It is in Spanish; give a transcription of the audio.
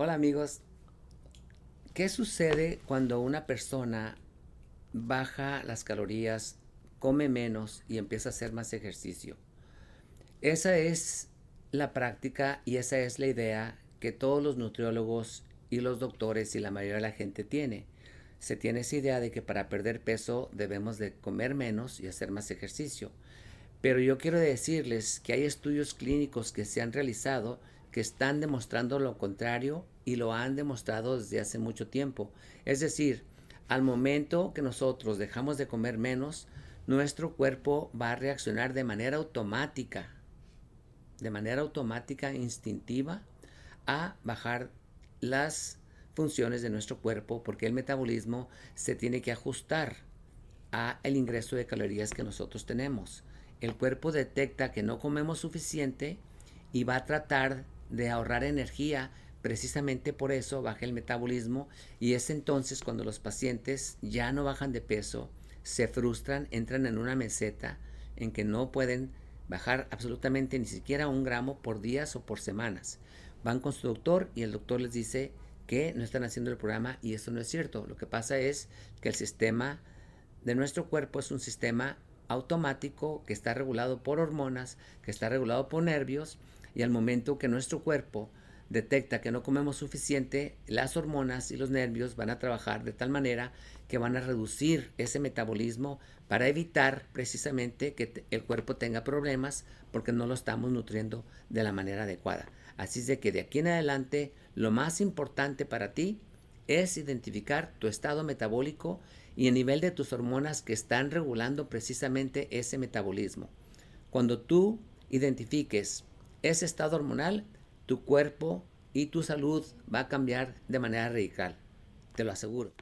Hola amigos, ¿qué sucede cuando una persona baja las calorías, come menos y empieza a hacer más ejercicio? Esa es la práctica y esa es la idea que todos los nutriólogos y los doctores y la mayoría de la gente tiene. Se tiene esa idea de que para perder peso debemos de comer menos y hacer más ejercicio. Pero yo quiero decirles que hay estudios clínicos que se han realizado que están demostrando lo contrario y lo han demostrado desde hace mucho tiempo. Es decir, al momento que nosotros dejamos de comer menos, nuestro cuerpo va a reaccionar de manera automática, de manera automática, instintiva, a bajar las funciones de nuestro cuerpo porque el metabolismo se tiene que ajustar a el ingreso de calorías que nosotros tenemos. El cuerpo detecta que no comemos suficiente y va a tratar de ahorrar energía. Precisamente por eso baja el metabolismo y es entonces cuando los pacientes ya no bajan de peso, se frustran, entran en una meseta en que no pueden bajar absolutamente ni siquiera un gramo por días o por semanas. Van con su doctor y el doctor les dice que no están haciendo el programa y eso no es cierto. Lo que pasa es que el sistema de nuestro cuerpo es un sistema automático que está regulado por hormonas, que está regulado por nervios y al momento que nuestro cuerpo detecta que no comemos suficiente, las hormonas y los nervios van a trabajar de tal manera que van a reducir ese metabolismo para evitar precisamente que el cuerpo tenga problemas porque no lo estamos nutriendo de la manera adecuada. Así es de que de aquí en adelante lo más importante para ti es identificar tu estado metabólico y el nivel de tus hormonas que están regulando precisamente ese metabolismo. Cuando tú identifiques ese estado hormonal, tu cuerpo y tu salud va a cambiar de manera radical. Te lo aseguro.